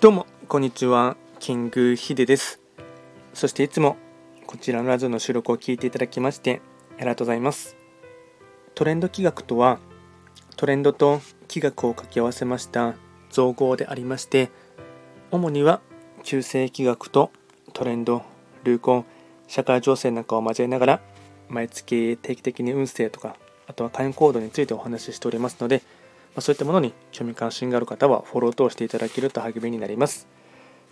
どうもこんにちは。キングヒデです。そしていつもこちらのラジオの収録を聞いていただきましてありがとうございます。トレンド企画とはトレンドと企画を掛け合わせました造語でありまして主には旧世企画とトレンド流行社会情勢なんかを交えながら毎月定期的に運勢とかあとは会員行動についてお話ししておりますのでまそういったものに興味関心がある方はフォロー等していただけると励みになります。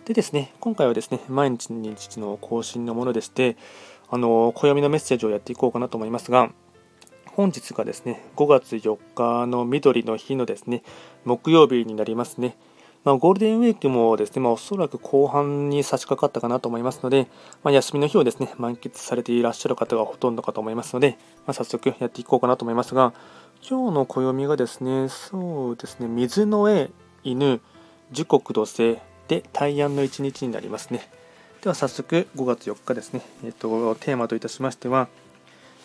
でですね、今回はですね、毎日日の更新のものでして、あの、暦のメッセージをやっていこうかなと思いますが、本日がですね、5月4日の緑の日のですね、木曜日になりますね。まあ、ゴールデンウィークもですね、まあ、おそらく後半に差し掛かったかなと思いますので、まあ、休みの日をですね、満喫されていらっしゃる方がほとんどかと思いますので、ま早速やっていこうかなと思いますが、今日の暦がですね、そうですね、水の絵、犬、時刻土星で大安の一日になりますね。では早速5月4日ですね、えっと、テーマといたしましては、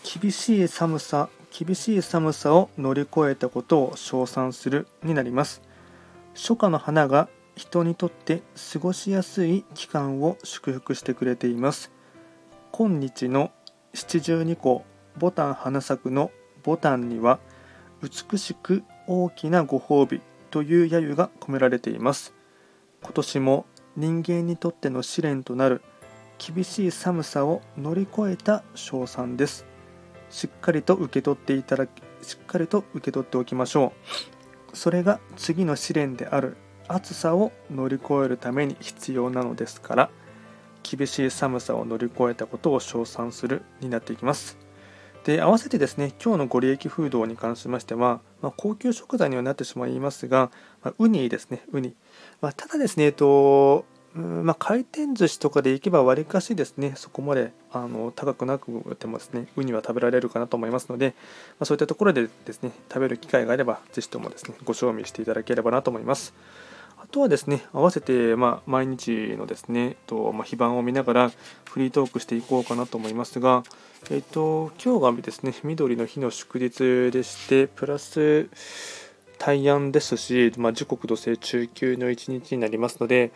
厳しい寒さ、厳しい寒さを乗り越えたことを称賛するになります。初夏の花が人にとって過ごしやすい期間を祝福してくれています。今日の七十二個ボタン花咲くのボタンには美しく大きなご褒美という揶揄が込められています。今年も人間にとっての試練となる厳しい寒さを乗り越えた賞賛です。しっかりと受け取っていただきしっかりと受け取っておきましょう。それが次の試練である暑さを乗り越えるために必要なのですから厳しい寒さを乗り越えたことを称賛するになっていきます。で合わせてですね今日のご利益フードに関しましては、まあ、高級食材にはなってしまいますが、まあ、ウニですねウニ、まあ、ただですねえっとまあ、回転寿司とかで行けばわりかしですねそこまであの高くなくてもですねウニは食べられるかなと思いますので、ま、そういったところでですね食べる機会があればぜひともですねご賞味していただければなと思います。あとはですね合わせて、まあ、毎日のですねと、まあ、非番を見ながらフリートークしていこうかなと思いますがえっと、今日がですね、緑の日の祝日でして、プラス大安ですし、まあ、時刻土星中級の一日になりますので、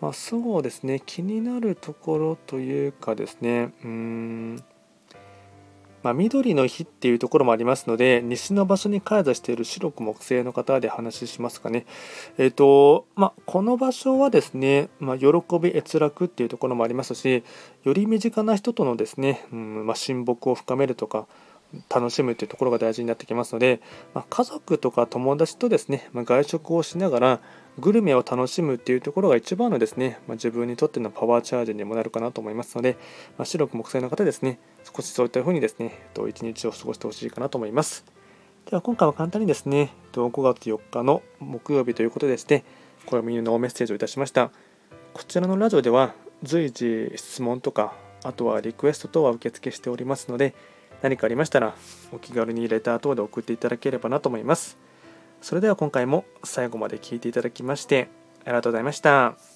まあ、そうですね、気になるところというかですね、うーん、まあ、緑の日っていうところもありますので、西の場所に開催している白く木製の方で話しますかね。えっ、ー、と、まあ、この場所はですね、まあ、喜び閲楽っていうところもありますし、より身近な人とのですね、うんま親睦を深めるとか、楽しむというところが大事になってきますので、まあ、家族とか友達とですね、まあ、外食をしながらグルメを楽しむっていうところが一番のですね、まあ、自分にとってのパワーチャージにもなるかなと思いますので、ま白く木星の方ですね、少しそういった風にですね、一日を過ごしてほしいかなと思います。では今回は簡単にですね、5月4日の木曜日ということでして、暦のメッセージをいたしました。こちらのラジオでは随時質問とか、あとはリクエスト等は受付しておりますので、何かありましたらお気軽にレター等で送っていただければなと思います。それでは今回も最後まで聴いていただきましてありがとうございました。